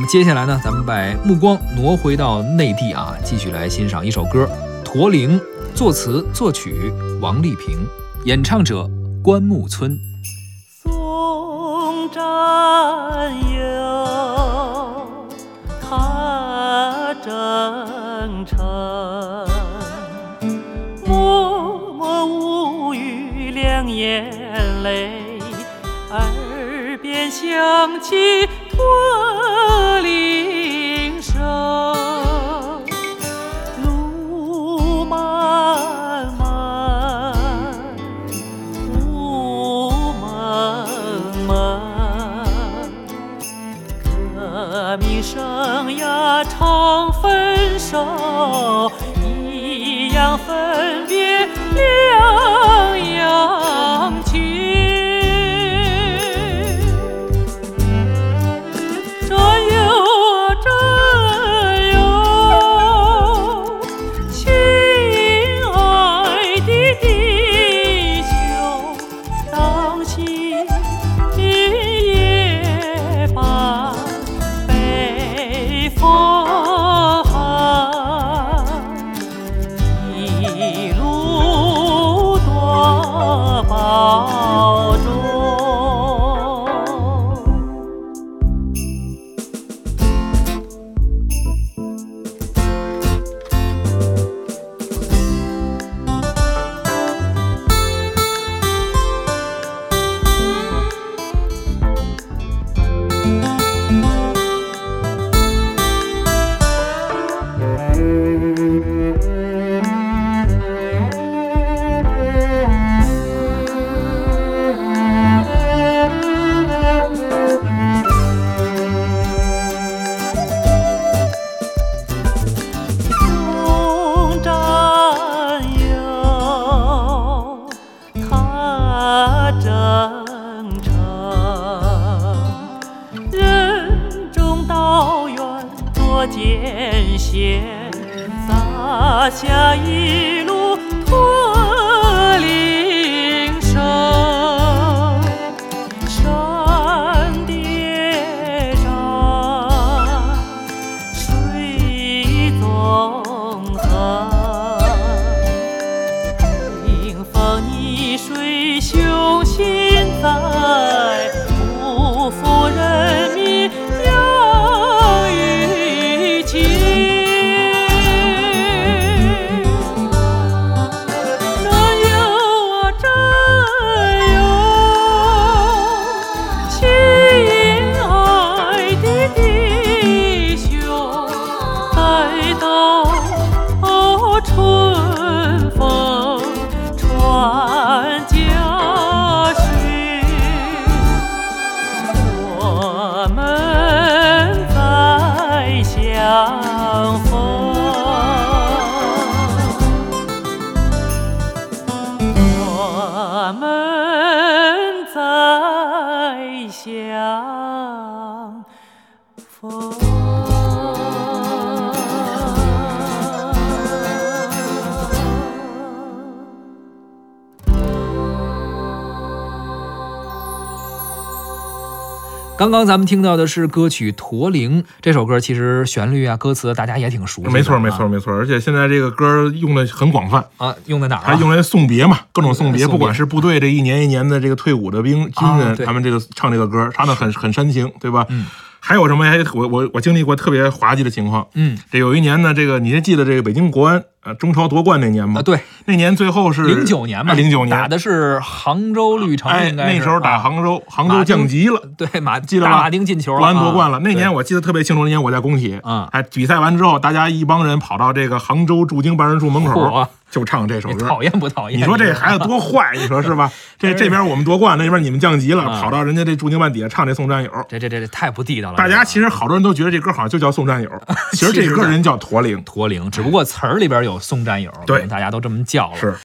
那么接下来呢，咱们把目光挪回到内地啊，继续来欣赏一首歌《驼铃》，作词作曲王丽萍，演唱者关牧村。送战友，踏征程，默默无语两眼泪，便响起驼铃声，路漫漫。雾蒙蒙，革命生涯常分手，前，洒下一路凉风刚刚咱们听到的是歌曲《驼铃》这首歌，其实旋律啊、歌词大家也挺熟悉。没错，没错，没错。而且现在这个歌用的很广泛，啊，用在哪儿啊？还用来送别嘛，各种送别，不管是部队这一年一年的这个退伍的兵军人，啊他们这个唱这个歌，唱的很很煽情，对吧？嗯。还有什么？还我我我经历过特别滑稽的情况。嗯这有一年呢，这个你还记得这个北京国安呃中超夺冠那年吗？啊，对，那年最后是零九年嘛，零九年打的是杭州绿城，哎，应该是那时候打啊杭州，杭州降级了。对马 记得吧马丁进球了，国安夺冠了，啊那年我记得特别清楚。那年我在工体，啊哎，比赛完之后，大家一帮人跑到这个杭州驻京办事处门口，就唱这首歌。讨厌不讨厌？你说这孩子多坏，你说是吧？这这边我们夺冠，那边你们降级了，啊跑到人家这驻京办底下唱这《送战友》。这这这这太不地道了。大家其实好多人都觉得这歌好像就叫《送战友 》，其实这歌人叫驼铃。驼铃，只不过词儿里边有送战友，对可能大家都这么叫了。是